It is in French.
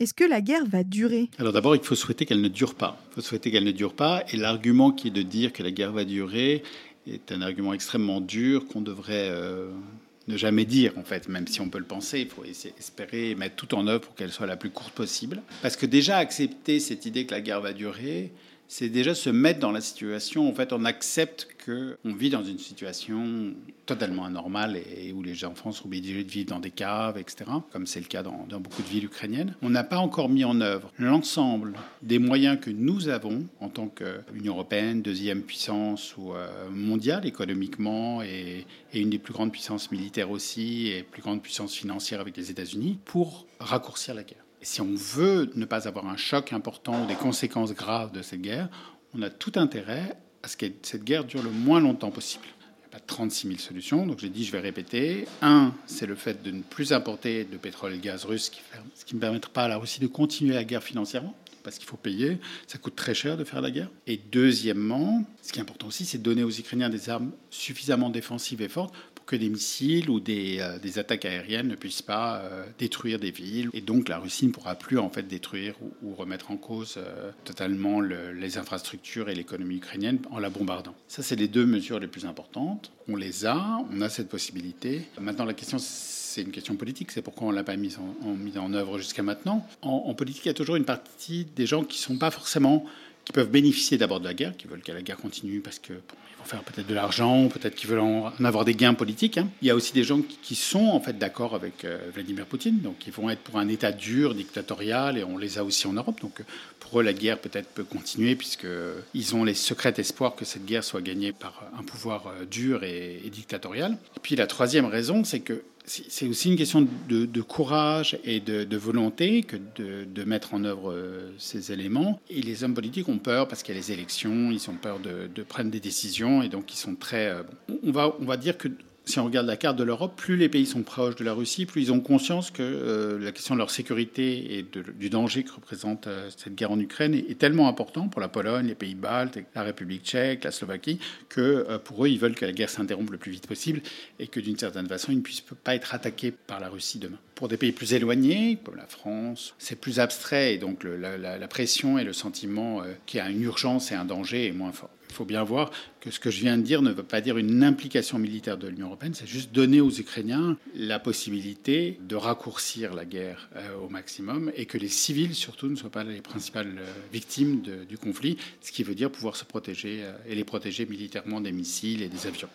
Est-ce que la guerre va durer? Alors d'abord, il faut souhaiter qu'elle ne dure pas. Il faut souhaiter qu'elle ne dure pas. Et l'argument qui est de dire que la guerre va durer est un argument extrêmement dur qu'on devrait euh, ne jamais dire, en fait, même si on peut le penser. Il faut essayer, espérer mettre tout en œuvre pour qu'elle soit la plus courte possible. Parce que déjà, accepter cette idée que la guerre va durer, c'est déjà se mettre dans la situation. En fait, on accepte qu'on vit dans une situation totalement anormale et où les enfants sont obligés de vivre dans des caves, etc., comme c'est le cas dans, beaucoup de villes ukrainiennes. On n'a pas encore mis en œuvre l'ensemble des moyens que nous avons en tant qu'Union européenne, deuxième puissance ou euh, mondiale économiquement et, et une des plus grandes puissances militaires aussi et plus grande puissance financière avec les États-Unis pour raccourcir la guerre si on veut ne pas avoir un choc important ou des conséquences graves de cette guerre, on a tout intérêt à ce que cette guerre dure le moins longtemps possible. Il n'y a pas 36 000 solutions, donc j'ai dit, je vais répéter. Un, c'est le fait de ne plus importer de pétrole et de gaz russe, ce qui ne permettra pas à la Russie de continuer la guerre financièrement parce qu'il faut payer, ça coûte très cher de faire la guerre. Et deuxièmement, ce qui est important aussi, c'est donner aux Ukrainiens des armes suffisamment défensives et fortes que des missiles ou des, euh, des attaques aériennes ne puissent pas euh, détruire des villes. Et donc la Russie ne pourra plus en fait détruire ou, remettre en cause euh, totalement les infrastructures et l'économie ukrainienne en la bombardant. Ça, c'est les deux mesures les plus importantes. On les a, on a cette possibilité. Maintenant, la question, c'est une question politique. C'est pourquoi on ne l'a pas mise en, mis en œuvre jusqu'à maintenant. En, en, politique, il y a toujours une partie des gens qui ne sont pas forcément qui peuvent bénéficier d'abord de la guerre, qui veulent que la guerre continue parce que vont faire peut-être de l'argent, peut-être qu'ils veulent en avoir des gains politiques. Hein. Il y a aussi des gens qui sont en fait d'accord avec euh, Vladimir Poutine, donc ils vont être pour un État dur, dictatorial, et on les a aussi en Europe. Donc pour eux, la guerre peut-être peut continuer puisque ils ont les secrets espoirs que cette guerre soit gagnée par un pouvoir euh, dur et, et dictatorial. Et puis la troisième raison, c'est que c'est aussi une question de, courage et de, volonté que de, mettre en œuvre euh, ces éléments. Et les hommes politiques ont peur parce qu'il y a les élections, ils ont peur de, prendre des décisions et donc ils sont très. Euh, on, va, on va dire que si on regarde la carte de l'Europe, plus les pays sont proches de la Russie, plus ils ont conscience que euh, la question de leur sécurité et du danger que représente euh, cette guerre en Ukraine est, tellement important pour la Pologne, les pays baltes, la République tchèque, la Slovaquie, que euh, pour eux, ils veulent que la guerre s'interrompe le plus vite possible et que d'une certaine façon, ils ne puissent pas être attaqués par la Russie demain. Pour des pays plus éloignés, comme la France, c'est plus abstrait et donc la, la, pression et le sentiment qu'il y a une urgence et un danger est moins fort. Il faut bien voir que ce que je viens de dire ne veut pas dire une implication militaire de l'Union européenne, c'est juste donner aux Ukrainiens la possibilité de raccourcir la guerre euh, au maximum et que les civils surtout ne soient pas les principales euh, victimes du conflit, ce qui veut dire pouvoir se protéger euh, et les protéger militairement des missiles et des avions.